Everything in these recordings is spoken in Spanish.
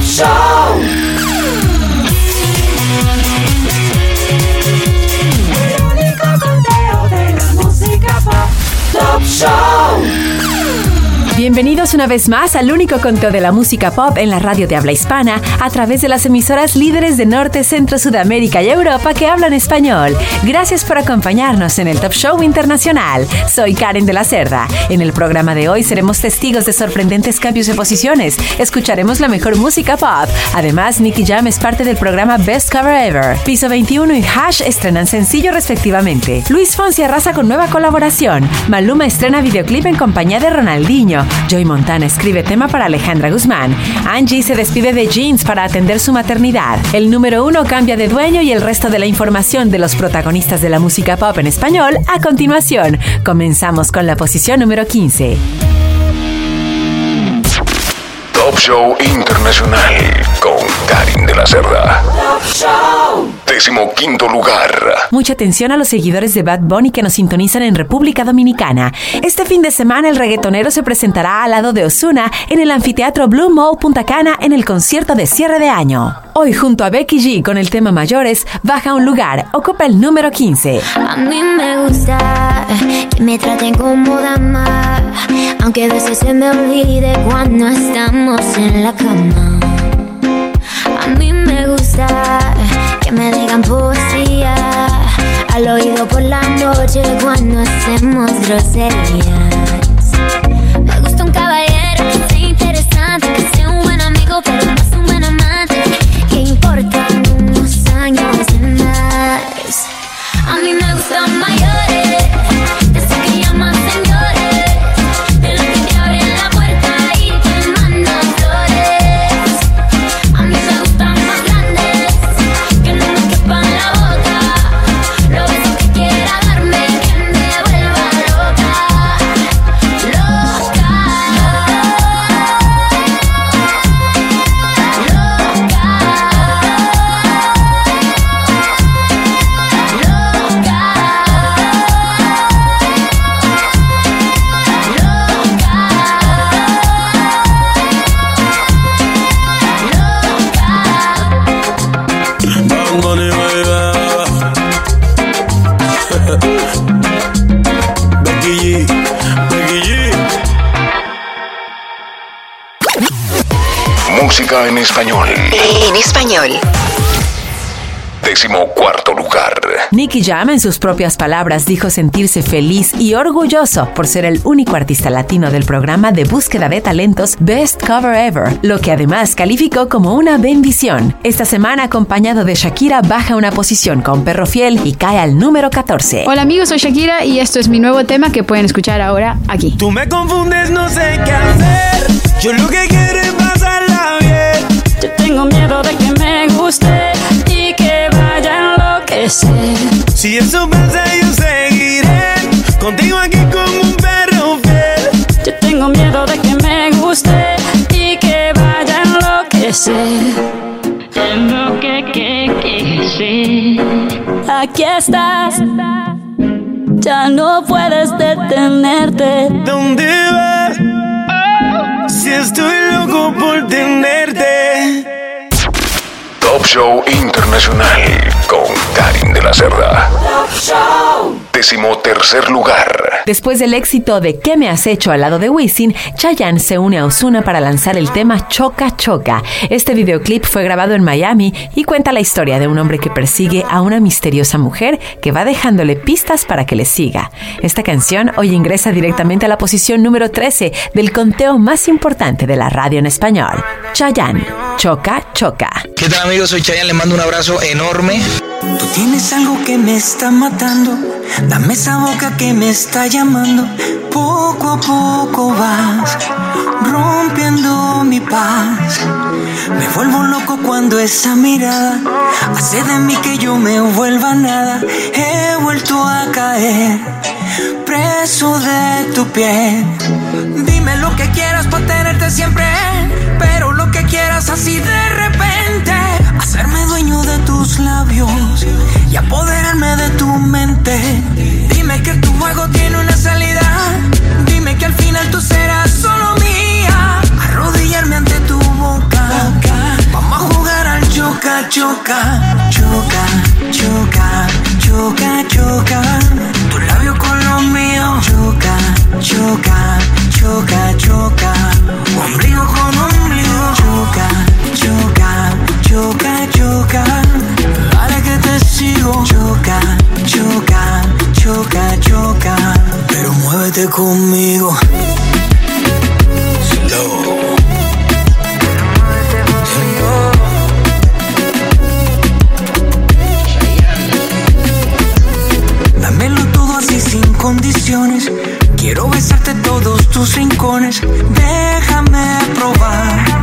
Pop Show. O único conteúdo da música pop. Top Show. Bienvenidos una vez más al único conteo de la música pop en la radio de habla hispana a través de las emisoras líderes de Norte, Centro, Sudamérica y Europa que hablan español. Gracias por acompañarnos en el Top Show Internacional. Soy Karen de la Cerda. En el programa de hoy seremos testigos de sorprendentes cambios de posiciones. Escucharemos la mejor música pop. Además, Nicky Jam es parte del programa Best Cover Ever. Piso 21 y Hash estrenan sencillo respectivamente. Luis Fonsi arrasa con nueva colaboración. Maluma estrena videoclip en compañía de Ronaldinho. Joy Montana escribe tema para Alejandra Guzmán. Angie se despide de Jeans para atender su maternidad. El número uno cambia de dueño y el resto de la información de los protagonistas de la música pop en español a continuación. Comenzamos con la posición número 15. Show Internacional con Karin de la Cerda. Décimo quinto lugar. Mucha atención a los seguidores de Bad Bunny que nos sintonizan en República Dominicana. Este fin de semana el reggaetonero se presentará al lado de Osuna en el anfiteatro Blue Mall Punta Cana en el concierto de cierre de año. Hoy junto a Becky G con el tema Mayores baja un lugar, ocupa el número 15. A mí me gusta que me traten como dama, aunque a veces se me olvide cuando estamos en la cama. A mí me gusta que me digan poesía al oído por la noche cuando hacemos groserías. Me gusta un caballero que sea interesante, que sea un buen amigo, pero más un buen amante. Que importan español. En español. Décimo cuarto lugar. Nicky Jam, en sus propias palabras, dijo sentirse feliz y orgulloso por ser el único artista latino del programa de búsqueda de talentos Best Cover Ever, lo que además calificó como una bendición. Esta semana, acompañado de Shakira, baja una posición con Perro Fiel y cae al número 14. Hola amigos, soy Shakira y esto es mi nuevo tema que pueden escuchar ahora aquí. Tú me confundes, no sé qué hacer. Yo lo que quiero tengo miedo de que me guste y que vaya a enloquecer. Si eso pasa, yo seguiré contigo aquí como un perro fiel. Yo tengo miedo de que me guste y que vaya a enloquecer. Enloque, que, que, sí. Aquí estás. Ya no puedes detenerte. ¿Dónde vas? Si estoy loco por tenerte. Top Show Internacional con Karin de la Cerda. Décimo tercer lugar. Después del éxito de ¿Qué me has hecho al lado de Wisin, Chayanne se une a Ozuna para lanzar el tema Choca Choca. Este videoclip fue grabado en Miami y cuenta la historia de un hombre que persigue a una misteriosa mujer que va dejándole pistas para que le siga. Esta canción hoy ingresa directamente a la posición número 13 del conteo más importante de la radio en español. Chayanne, Choca Choca. ¿Qué tal amigos? Soy Chayanne, les mando un abrazo enorme. Tú tienes algo que me está matando. Dame esa boca que me está llamando. Poco a poco vas rompiendo mi paz. Me vuelvo loco cuando esa mirada hace de mí que yo me vuelva nada. He vuelto a caer preso de tu piel. Dime lo que quieras para tenerte siempre, pero lo que quieras así de repente. Hacerme dueño de tus labios y apoderarme de tu mente. Dime que tu juego tiene una salida. Dime que al final tú serás solo mía. Arrodillarme ante tu boca. choca, choca, choca, choca, choca, choca. Tu labio con los míos, choca, choca, choca, choca. Ombligo con ombligo, choca, choca, choca. Dale que te sigo, choca, choca, choca, choca. Pero muévete conmigo. Slow. Sin condiciones. Quiero besarte todos tus rincones. Déjame probar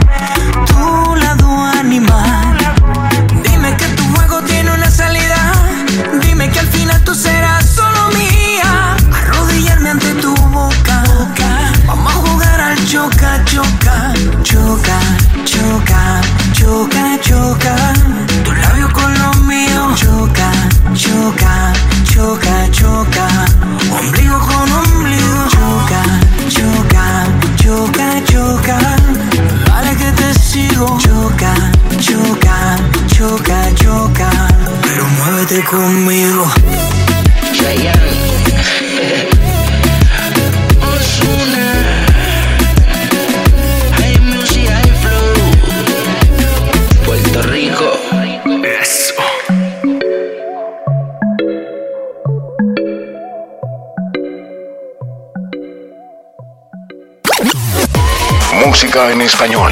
Música en español.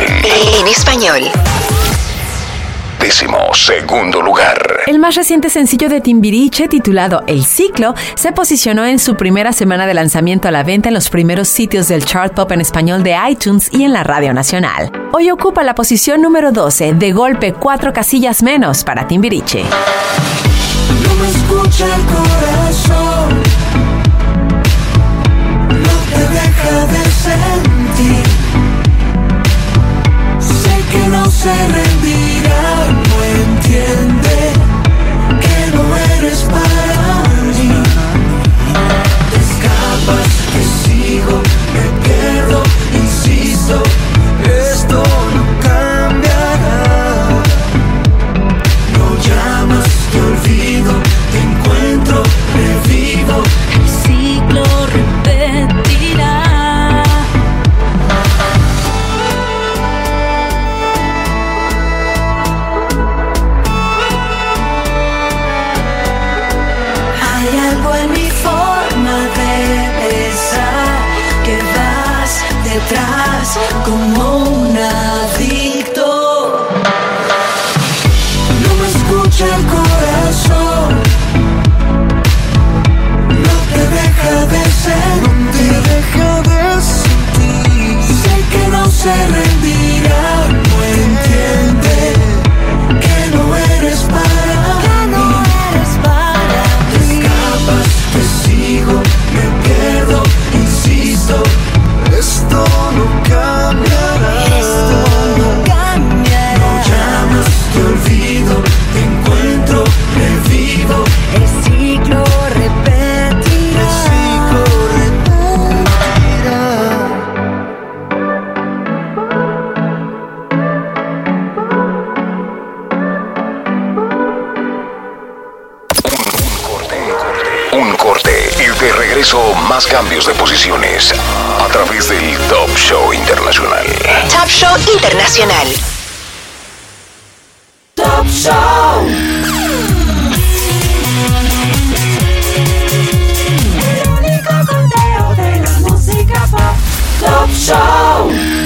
En español. Décimo segundo lugar. El más reciente sencillo de Timbiriche, titulado El Ciclo, se posicionó en su primera semana de lanzamiento a la venta en los primeros sitios del chart pop en español de iTunes y en la Radio Nacional. Hoy ocupa la posición número 12, de golpe cuatro casillas menos para Timbiriche. No me escucha el corazón, no te deja de sentir. Que no se rendirá, no entiende que no eres para mí. Te escapas, te sigo, me pierdo, insisto, como cambios de posiciones a través del Top Show Internacional. Top Show Internacional. Top Show. El único conteo de la música. Top Show.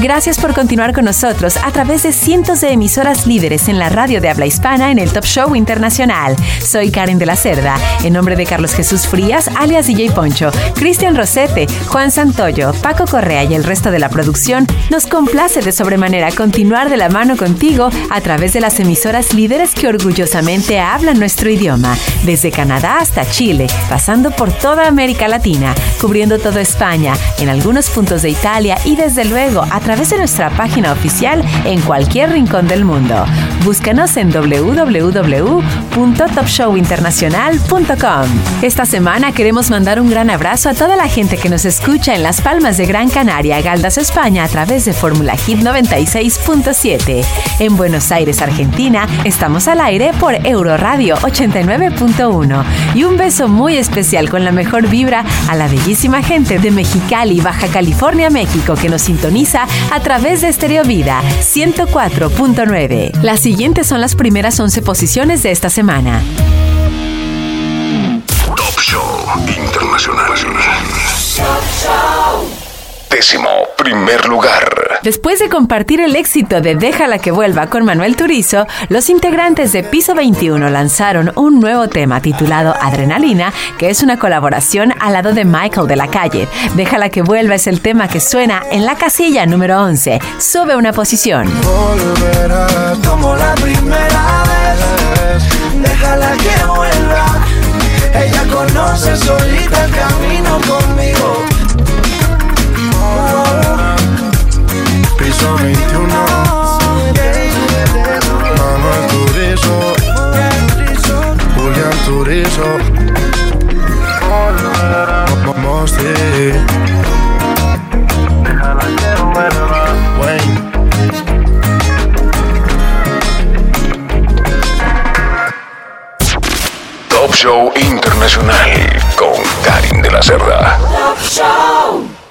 Gracias por continuar con nosotros a través de cientos de emisoras líderes en la radio de habla hispana en el Top Show Internacional. Soy Karen de la Cerda, en nombre de Carlos Jesús Frías, alias DJ Poncho, Cristian Rosete, Juan Santoyo, Paco Correa y el resto de la producción, nos complace de sobremanera continuar de la mano contigo a través de las emisoras líderes que orgullosamente hablan nuestro idioma, desde Canadá hasta Chile, pasando por toda América Latina, cubriendo toda España, en algunos puntos de Italia y desde luego a través de nuestra página oficial en cualquier rincón del mundo. Búscanos en www.topshowinternacional.com. Esta semana queremos mandar un gran abrazo a toda la gente que nos escucha en Las Palmas de Gran Canaria, Galdas, España, a través de Fórmula Hit 96.7. En Buenos Aires, Argentina, estamos al aire por Euroradio 89.1. Y un beso muy especial con la mejor vibra a la bellísima gente de Mexicali, Baja California, México, que nos sintoniza a través de Stereo Vida 104.9. Las siguientes son las primeras 11 posiciones de esta semana. Top Show Internacional. Décimo primer lugar. Después de compartir el éxito de Déjala que vuelva con Manuel Turizo, los integrantes de Piso 21 lanzaron un nuevo tema titulado Adrenalina, que es una colaboración al lado de Michael de la Calle. Déjala que vuelva es el tema que suena en la casilla número 11. Sube una posición. Volverá como la primera vez. Déjala que vuelva. Ella conoce solita el camino conmigo. Piso 21. Manuel Turizo. Julián Turizo. Mosti. Show Internacional con Karin de la Cerda.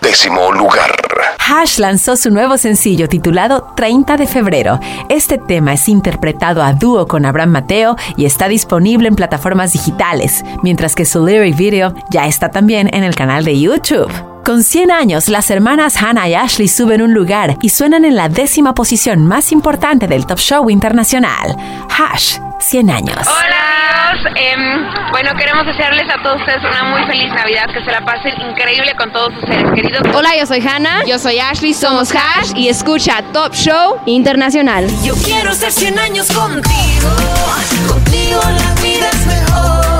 Décimo lugar. Hash lanzó su nuevo sencillo titulado 30 de febrero. Este tema es interpretado a dúo con Abraham Mateo y está disponible en plataformas digitales, mientras que su lyric video ya está también en el canal de YouTube. Con 100 años, las hermanas Hannah y Ashley suben un lugar y suenan en la décima posición más importante del Top Show Internacional. Hash, 100 años. Hola amigos, Em, bueno queremos desearles a todos ustedes una muy feliz Navidad, que se la pasen increíble con todos sus seres queridos. Hola, yo soy Hannah. Yo soy Ashley. Somos Hash y escucha Top Show Internacional. Yo quiero ser 100 años contigo. Contigo la vida es mejor.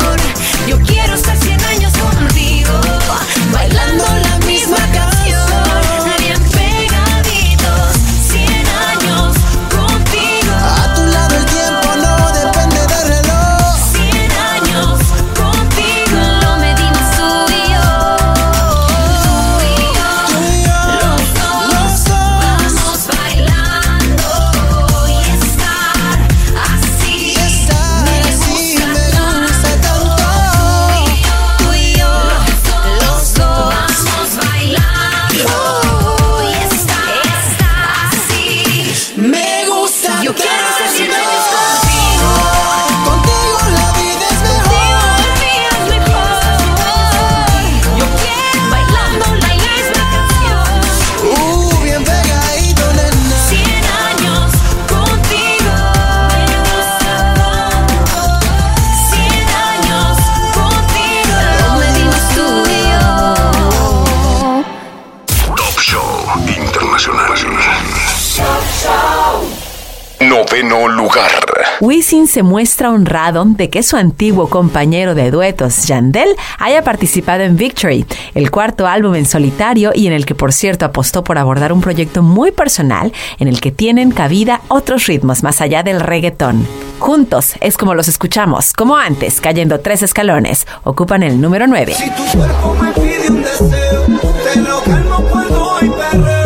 Wisin se muestra honrado de que su antiguo compañero de duetos, Yandel, haya participado en Victory, el cuarto álbum en solitario y en el que, por cierto, apostó por abordar un proyecto muy personal en el que tienen cabida otros ritmos más allá del reggaetón. Juntos es como los escuchamos, como antes, cayendo tres escalones, ocupan el número 9. Si tu cuerpo me pide un deseo, te lo calmo.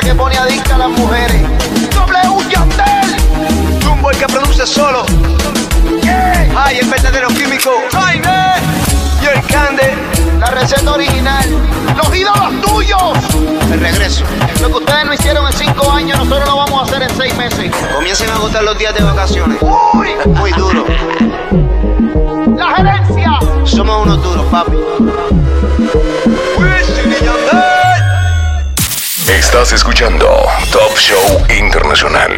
Que pone adicta a las mujeres. W Yandel. Jumbo el que produce solo. Ay, el verdadero químico. Ay, Y el Cande. La receta original. Los ídolos tuyos. El regreso. Lo que ustedes no hicieron en cinco años, nosotros lo vamos a hacer en seis meses. Comiencen a agotar los días de vacaciones. Uy. Muy duro. La gerencia. Somos unos duros, papi. Wisin y Yandel. Estás escuchando Top Show Internacional.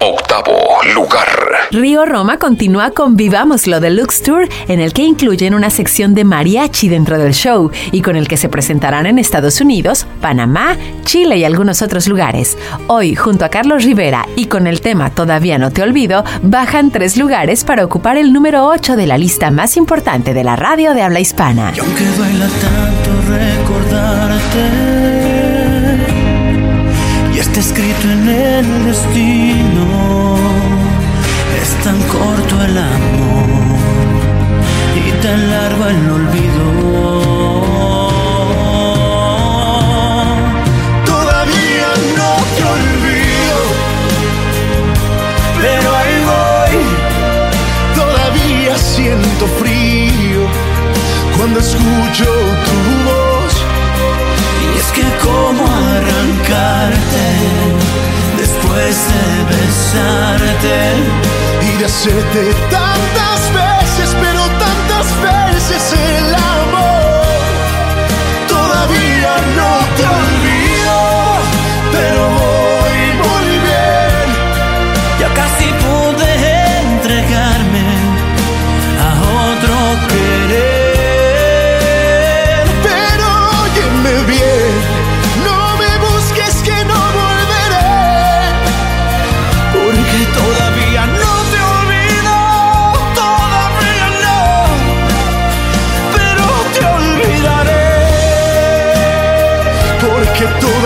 Octavo lugar. Río Roma continúa con Vivámoslo Deluxe Tour, en el que incluyen una sección de mariachi dentro del show y con el que se presentarán en Estados Unidos, Panamá, Chile y algunos otros lugares. Hoy, junto a Carlos Rivera y con el tema Todavía no te olvido, bajan tres lugares para ocupar el número 8 de la lista más importante de la radio de habla hispana. Y aunque duela tanto recordarte, está escrito en el destino, es tan corto el amor y tan largo el olvido. Y de hacerte tantas veces,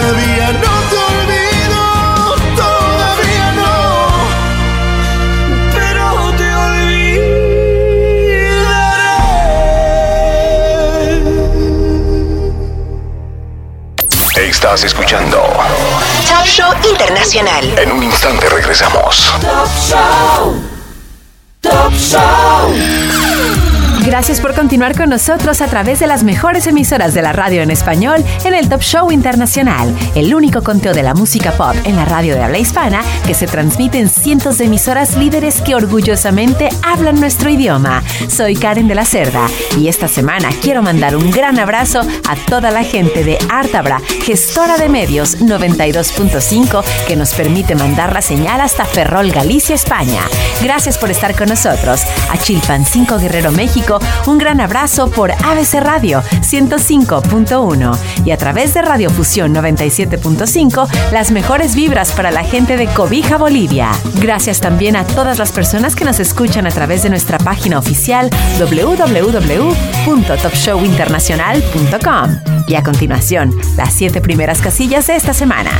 todavía no te olvido, todavía no. Pero te olvidaré. Estás escuchando Top Show Internacional. En un instante regresamos. Top Show. Gracias por continuar con nosotros a través de las mejores emisoras de la radio en español en el Top Show Internacional, el único conteo de la música pop en la radio de habla hispana que se transmite en cientos de emisoras líderes que orgullosamente hablan nuestro idioma. Soy Karen de la Cerda y esta semana quiero mandar un gran abrazo a toda la gente de Artabra, gestora de medios 92.5 que nos permite mandar la señal hasta Ferrol, Galicia, España. Gracias por estar con nosotros. A Chilpancingo Guerrero, México, un gran abrazo por ABC Radio 105.1 y a través de Radio Fusión 97.5, las mejores vibras para la gente de Cobija, Bolivia. Gracias también a todas las personas que nos escuchan a través de nuestra página oficial www.topshowinternacional.com. Y a continuación, las siete primeras casillas de esta semana.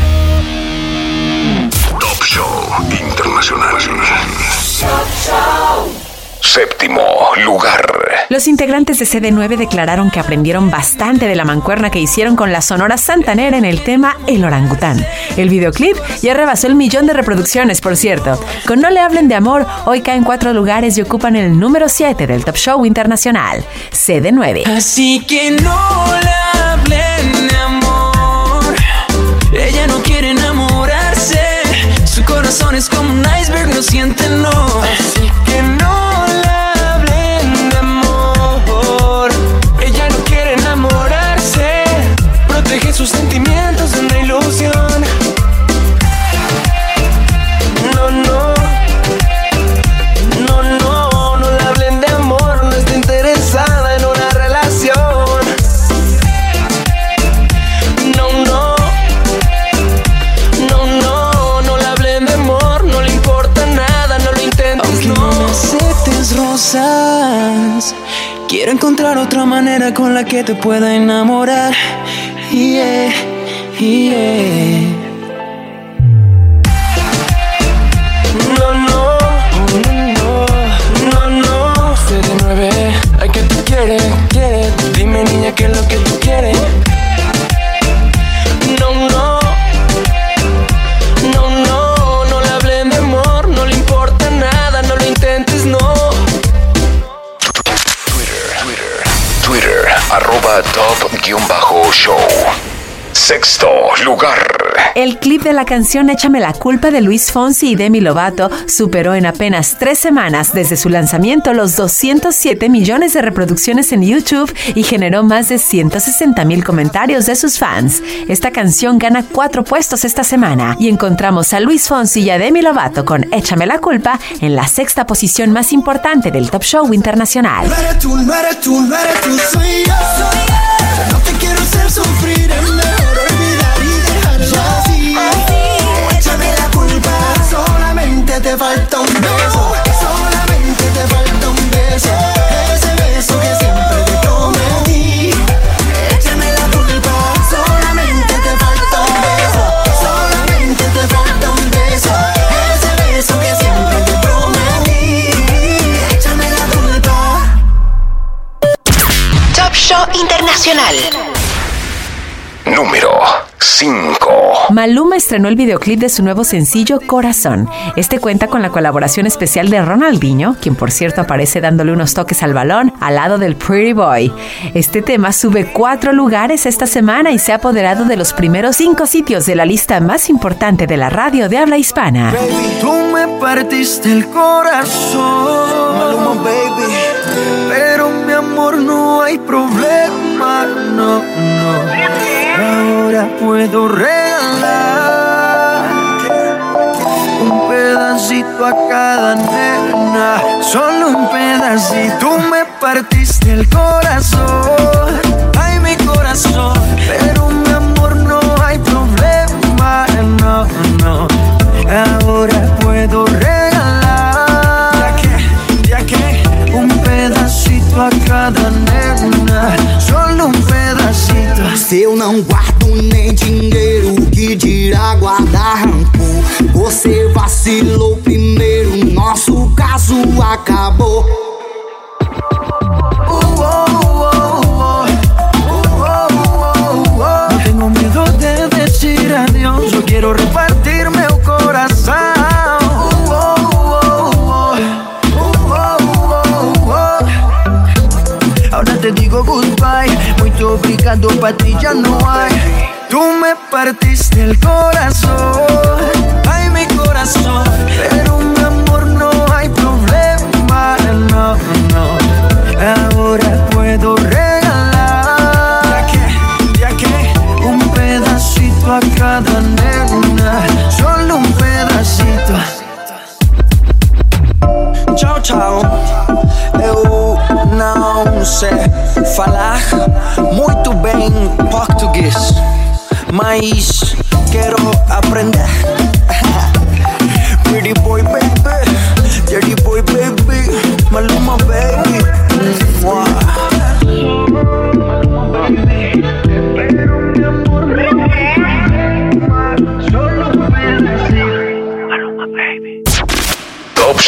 Top Show Internacional. Séptimo lugar. Los integrantes de CD9 declararon que aprendieron bastante de la mancuerna que hicieron con la Sonora Santanera en el tema El Orangután. El videoclip ya rebasó el millón de reproducciones, por cierto. Con No le hablen de amor, hoy caen cuatro lugares y ocupan el número 7 del Top Show Internacional. CD9. Así que no le hablen de amor. Ella no quiere enamorarse. Su corazón es como un iceberg, no siente no. Otra manera con la que te pueda enamorar. Yeah, yeah. No, no, no, no, no. CD9, ay que tú quieres. Dime niña qué es lo que tú quieres. Top-Show. Sexto lugar. El clip de la canción Échame la culpa de Luis Fonsi y Demi Lovato superó en apenas tres semanas desde su lanzamiento los 207 millones de reproducciones en YouTube y generó más de 160 mil comentarios de sus fans. Esta canción gana cuatro puestos esta semana y encontramos a Luis Fonsi y a Demi Lovato con Échame la culpa en la sexta posición más importante del Top Show Internacional. No te quiero hacer sufrir, Internacional. Número 5. Maluma estrenó el videoclip de su nuevo sencillo Corazón. Este cuenta con la colaboración especial de Ronaldinho, quien por cierto aparece dándole unos toques al balón al lado del Pretty Boy. Este tema sube cuatro lugares esta semana y se ha apoderado de los primeros cinco sitios de la lista más importante de la radio de habla hispana. Tú me partiste el corazón, Maluma, baby. Pero mi amor no hay problema, no, no. Ahora puedo regalar un pedacito a cada nena, solo un pedacito. Tú me partiste el corazón, ay mi corazón.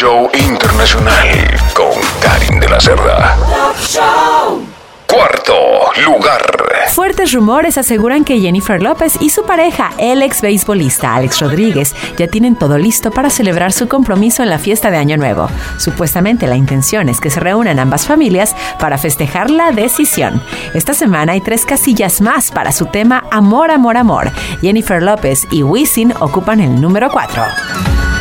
Show Internacional con Karin de la Cerda. Cuarto lugar. Fuertes rumores aseguran que Jennifer López y su pareja, el ex beisbolista Alex Rodríguez, ya tienen todo listo para celebrar su compromiso en la fiesta de Año Nuevo. Supuestamente la intención es que se reúnan ambas familias para festejar la decisión. Esta semana hay tres casillas más para su tema Amor, Amor, Amor. Jennifer López y Wisin ocupan el número 4.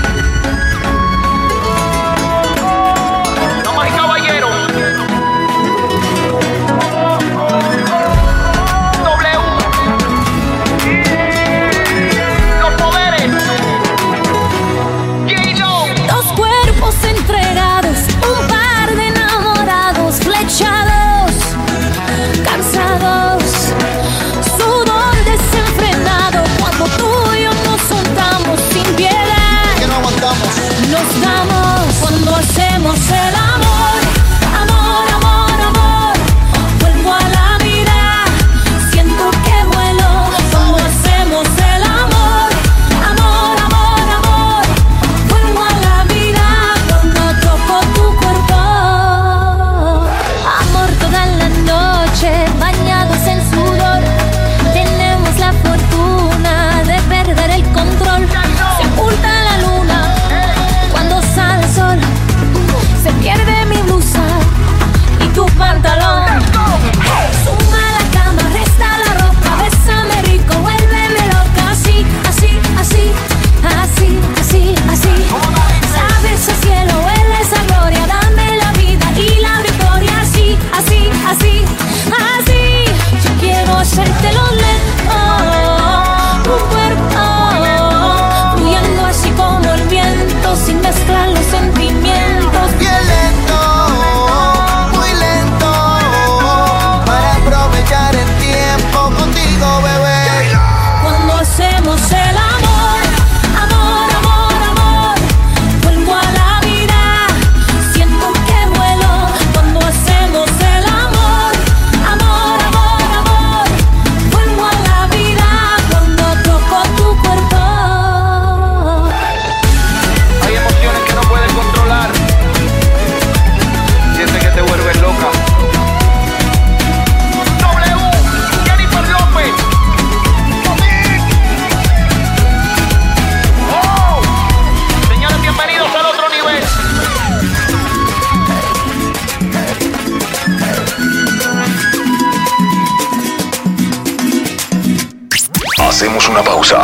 Una pausa.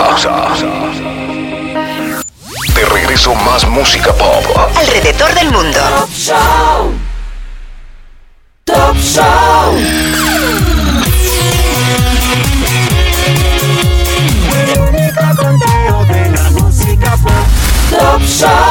De regreso más música pop. Alrededor del mundo. Top Show. Top Show. Top Show.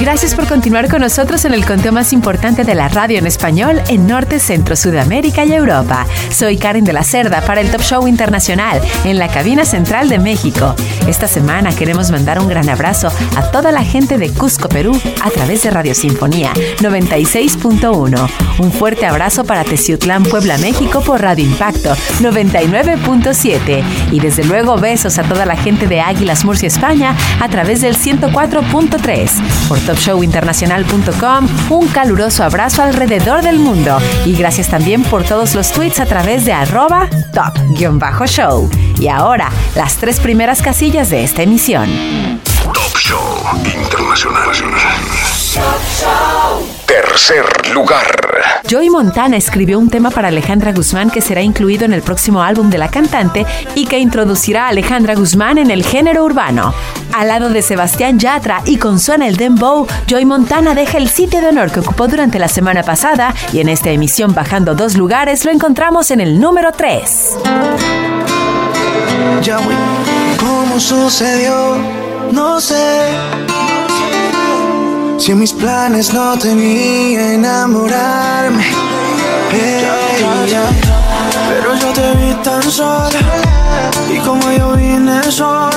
Gracias por continuar con nosotros en el conteo más importante de la radio en español en Norte, Centro, Sudamérica y Europa. Soy Karen de la Cerda para el Top Show Internacional en la cabina central de México. Esta semana queremos mandar un gran abrazo a toda la gente de Cusco, Perú, a través de Radio Sinfonía 96.1. Un fuerte abrazo para Teciutlán, Puebla, México por Radio Impacto 99.7. Y desde luego besos a toda la gente de Águilas Murcia, España a través del 104.3. Por topshowinternacional.com, un caluroso abrazo alrededor del mundo. Y gracias también por todos los tweets a través de arroba top-show. Y ahora, las tres primeras casillas de esta emisión. Top Show Internacional. Tercer lugar. Joey Montana escribió un tema para Alejandra Guzmán que será incluido en el próximo álbum de la cantante y que introducirá a Alejandra Guzmán en el género urbano. Al lado de Sebastián Yatra y con Suena el Dembow, Joey Montana deja el sitio de honor que ocupó durante la semana pasada y en esta emisión bajando dos lugares lo encontramos en el número 3. Ya, güey, ¿cómo sucedió? No sé. Si mis planes no tenía enamorarme. Pero yo te vi tan sola. Y como yo vine sola,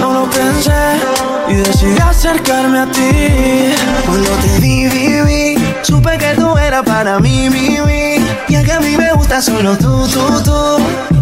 no lo pensé. Y decidí acercarme a ti. Cuando te vi, vi, vi, supe que tú eras para mí, mi. Y es que a mí me gusta solo tú, tú, tú.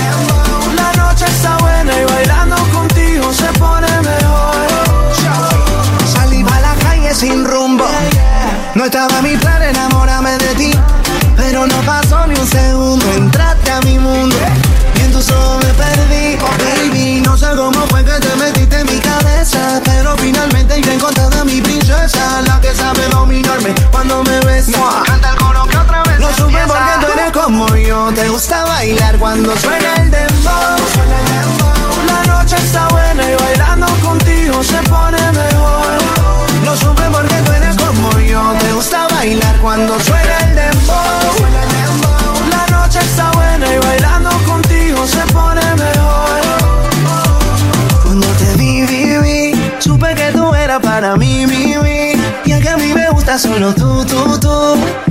Noche está buena y bailando contigo se pone mejor. Salí a la calle sin rumbo. No estaba mi plan enamorarme de ti. Pero no pasó ni un segundo. Entraste a mi mundo. Y en tus ojos me perdí. Oh, baby, no sé cómo fue que te metiste en mi cabeza. Pero finalmente yo encontré a mi princesa. La que sabe dominarme cuando me besa. Canta el coro que otra vez. Supe porque tú eres como yo. Te gusta bailar cuando suena el dembow. La noche está buena y bailando contigo se pone mejor. Lo supe porque tú eres como yo. Te gusta bailar cuando suena el dembow. La noche está buena y bailando contigo se pone mejor. Cuando te vi, vi, vi, supe que tú eras para mí, mi, mi. Y es que a mí me gusta solo tú, tú, tú.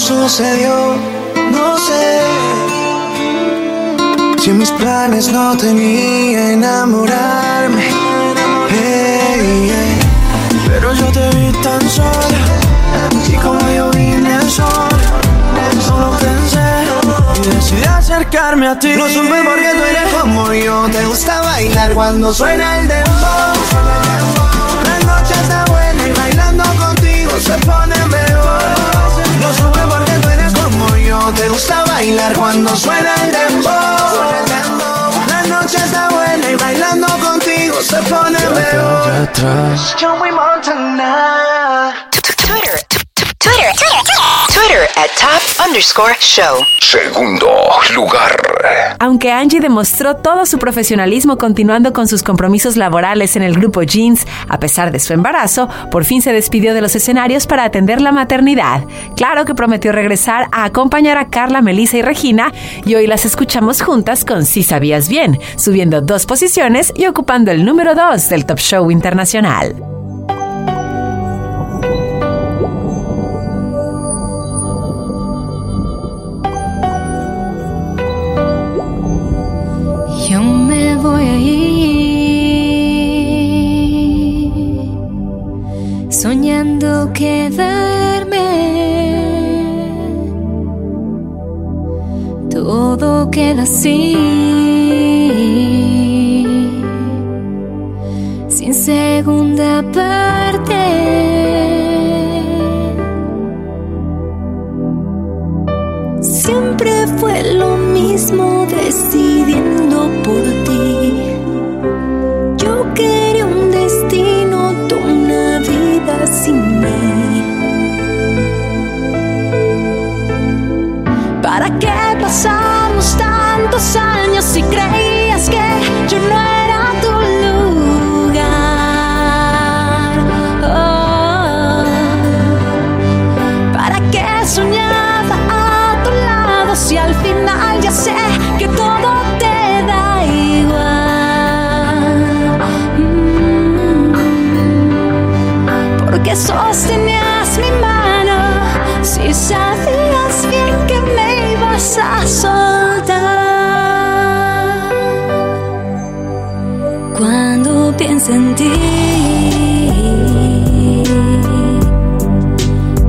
Sucedió? No sé. Si mis planes no tenía enamorarme. Pero yo te vi tan sola. Y como yo vine sola, solo pensé y decidí acercarme a ti. Lo supe porque tú eres como yo. Te gusta bailar cuando suena el dembow. La noche está buena y bailando contigo se pone mejor. Lo supe porque tú eres como yo. Te gusta bailar cuando suena el dembow. La noche está buena y bailando contigo se pone mejor. Twitter, Twitter, Twitter, Twitter at top underscore show. Segundo lugar. Aunque Angie demostró todo su profesionalismo continuando con sus compromisos laborales en el grupo Jeans, a pesar de su embarazo, por fin se despidió de los escenarios para atender la maternidad. Claro que prometió regresar a acompañar a Carla, Melissa y Regina, y hoy las escuchamos juntas con Si Sabías Bien, subiendo dos posiciones y ocupando el número dos del Top Show Internacional. Soñando quedarme. Todo queda así, sin segunda parte. Siempre fue lo mismo decidiendo por vida sin sostenías mi mano si sabías bien que me ibas a soltar. Cuando pienso en ti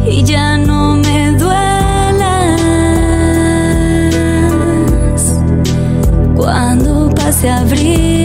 y ya no me duelas cuando pase abril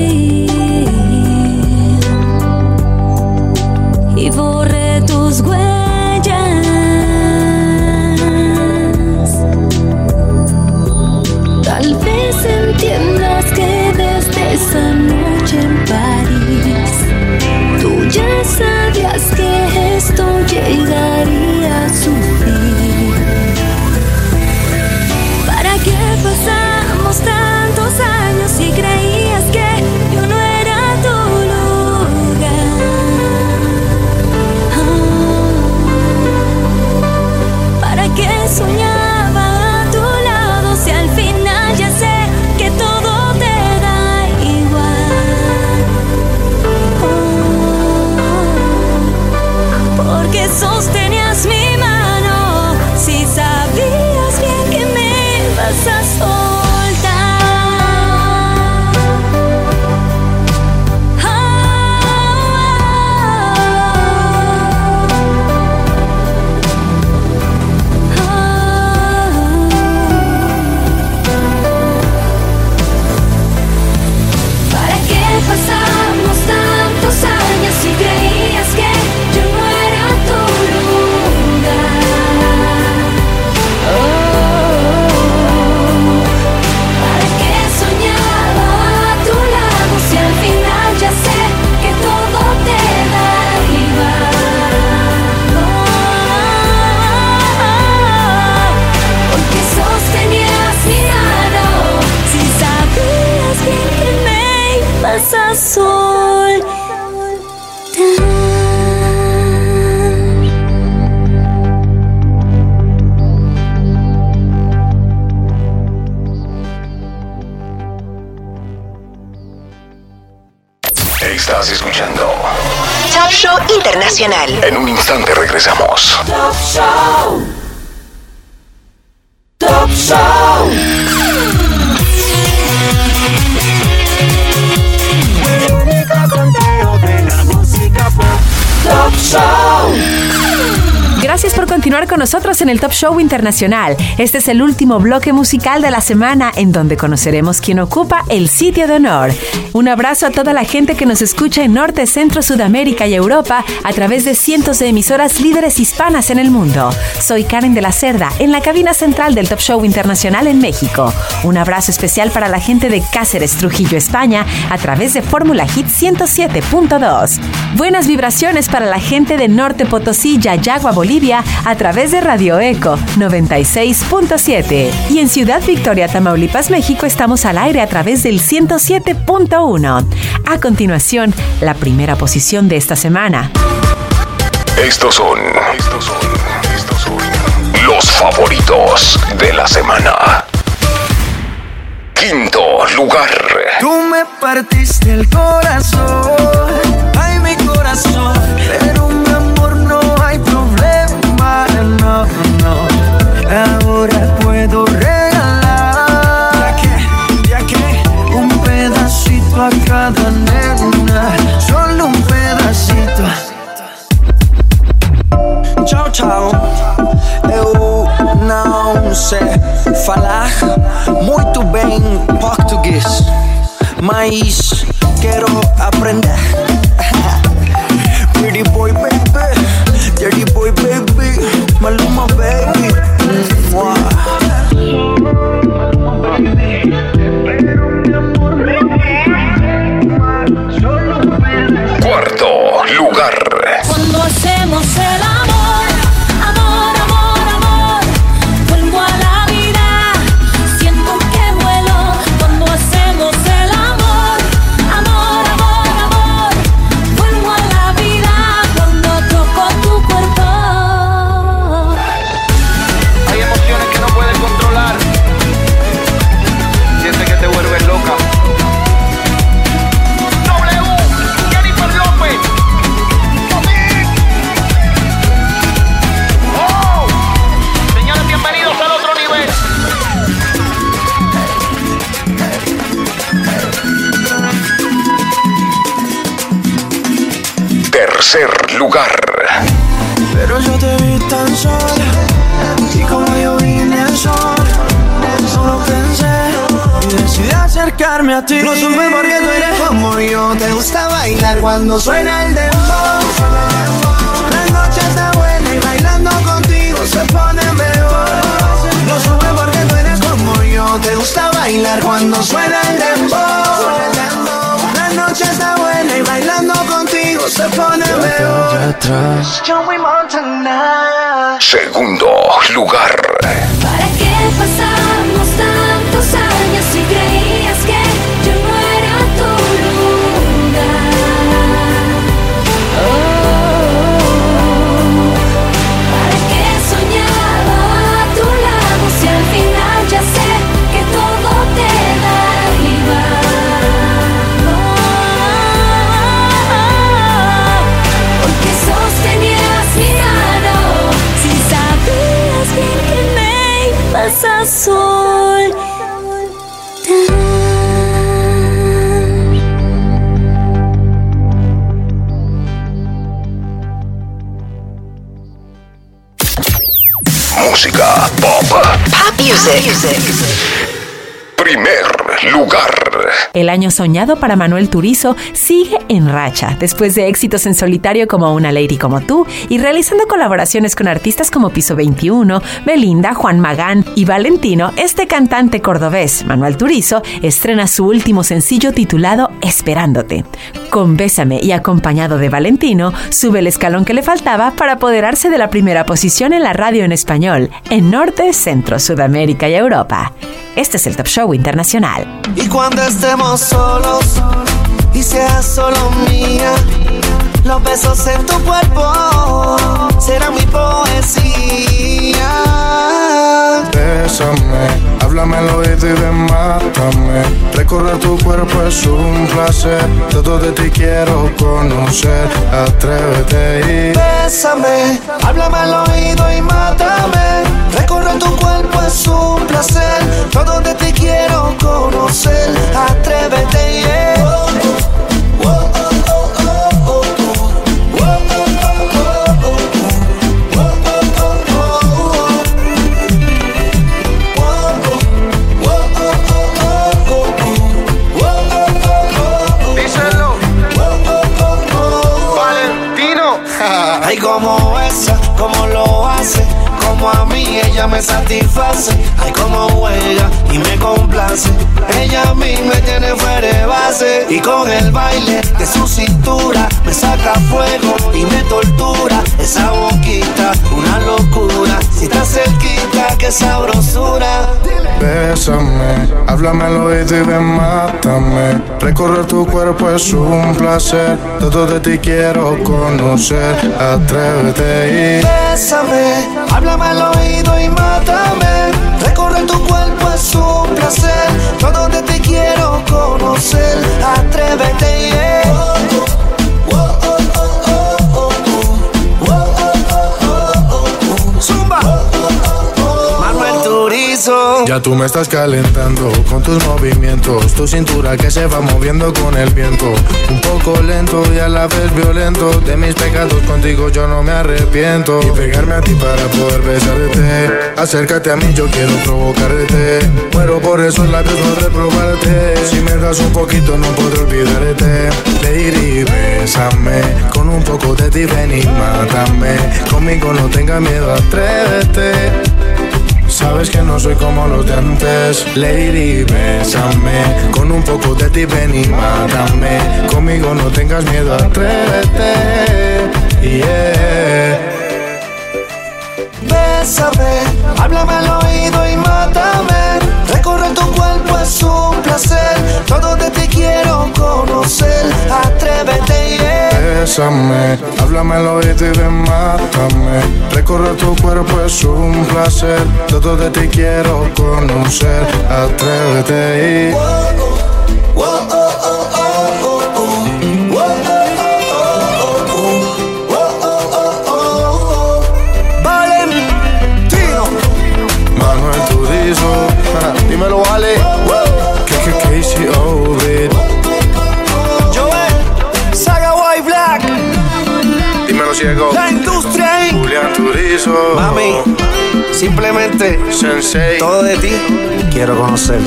nosotros en el Top Show Internacional. Este es el último bloque musical de la semana en donde conoceremos quién ocupa el sitio de honor. Un abrazo a toda la gente que nos escucha en Norte, Centro, Sudamérica y Europa a través de cientos de emisoras líderes hispanas en el mundo. Soy Karen de la Cerda en la cabina central del Top Show Internacional en México. Un abrazo especial para la gente de Cáceres, Trujillo, España a través de Fórmula Hit 107.2. Buenas vibraciones para la gente de Norte Potosí, Yayagua, Bolivia a través través de Radio Eco 96.7. Y en Ciudad Victoria, Tamaulipas, México, estamos al aire a través del 107.1. A continuación, la primera posición de esta semana. Estos son, estos son, estos son los favoritos de la semana. Quinto lugar. Tú me partiste el corazón, ay mi corazón, falar muito bem português, mas quero aprender. Acercarme a ti. No supe por qué tú eres como yo. Te gusta bailar cuando suena el dembow. La noche está buena y bailando contigo se pone mejor. No supe por qué tú eres como yo. Te gusta bailar cuando suena el dembow. La noche está buena y bailando contigo se pone mejor. Atrás Joey Montana Segundo lugar. ¿Para qué pasamos music. El año soñado para Manuel Turizo sigue en racha, después de éxitos en solitario como Una Lady como tú y realizando colaboraciones con artistas como Piso 21, Belinda, Juan Magán y Valentino. Este cantante cordobés, Manuel Turizo, estrena su último sencillo titulado Esperándote. Con Bésame y acompañado de Valentino, sube el escalón que le faltaba para apoderarse de la primera posición en la radio en español, en Norte, Centro, Sudamérica y Europa. Este es el Top Show Internacional. Y cuando estemos solos y seas solo mía, los besos en tu cuerpo serán mi poesía. Bésame, háblame al oído y ven, mátame. Recorrer tu cuerpo es un placer. Todo de ti quiero conocer. Atrévete y Bésame, háblame al oído y mátame. Recorrer tu cuerpo es un placer. Todo de ti quiero conocer. Atrévete, yeah. Como a mí ella me satisface. Ay, como juega y me complace. Ella a mí me tiene fuera de base. Y con el baile de su cintura me saca fuego y me tortura. Esa boquita, una locura. Si estás cerquita, qué sabrosura. Bésame, háblame al oído y ven, mátame. Recorrer tu cuerpo es un placer. Todo de ti quiero conocer. Atrévete y Bésame, háblame al oído y mátame. Es un placer. Todo de ti quiero conocer. Atrévete, yeah. Ya tú me estás calentando con tus movimientos, tu cintura que se va moviendo con el viento. Un poco lento y a la vez violento. De mis pecados contigo yo no me arrepiento. Y pegarme a ti para poder besarte. Acércate a mí, yo quiero provocarte. Muero por esos labios, no reprobarte. Si me das un poquito, no podré olvidarte. Lady, bésame. Con un poco de ti, ven y mátame. Conmigo no tengas miedo, atrévete. Sabes que no soy como los de antes Lady, bésame Con un poco de ti ven y mátame Conmigo no tengas miedo, atrévete Yeah Bésame, háblame al oído y mátame. Recorrer tu cuerpo es un placer. Todo de ti quiero conocer. Atrévete, yeah. Bésame, háblame al oído y ven, mátame Recorrer tu cuerpo es un placer. Todo de ti quiero conocer. Atrévete y La industria. Julián Turizo Mami, simplemente Sensei todo de ti quiero conocer.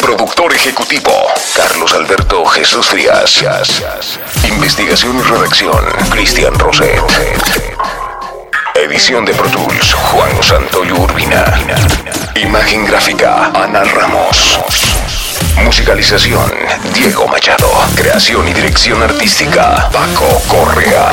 Productor ejecutivo, Carlos Alberto Jesús Frías. Investigación y redacción, Cristian Roset. Edición de Pro Tools, Juan Santoyo Urbina. Imagen gráfica, Ana Ramos. Musicalización, Diego Machado. Creación y dirección artística, Paco Correa.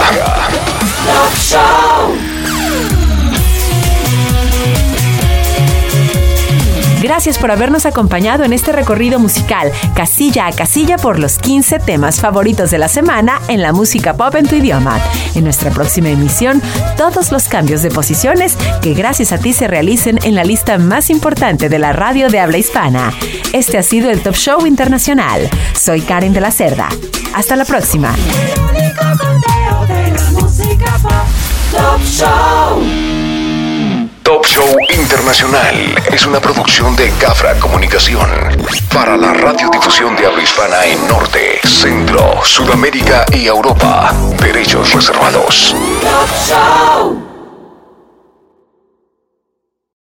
Gracias por habernos acompañado en este recorrido musical, casilla a casilla por los 15 temas favoritos de la semana en la música pop en tu idioma. En nuestra próxima emisión, todos los cambios de posiciones que gracias a ti se realicen en la lista más importante de la radio de habla hispana. Este ha sido el Top Show Internacional. Soy Karen de la Cerda. Hasta la próxima. Top Show Internacional es una producción de Cafra Comunicación para la radiodifusión de habla hispana en Norte, Centro, Sudamérica y Europa. Derechos reservados. Show.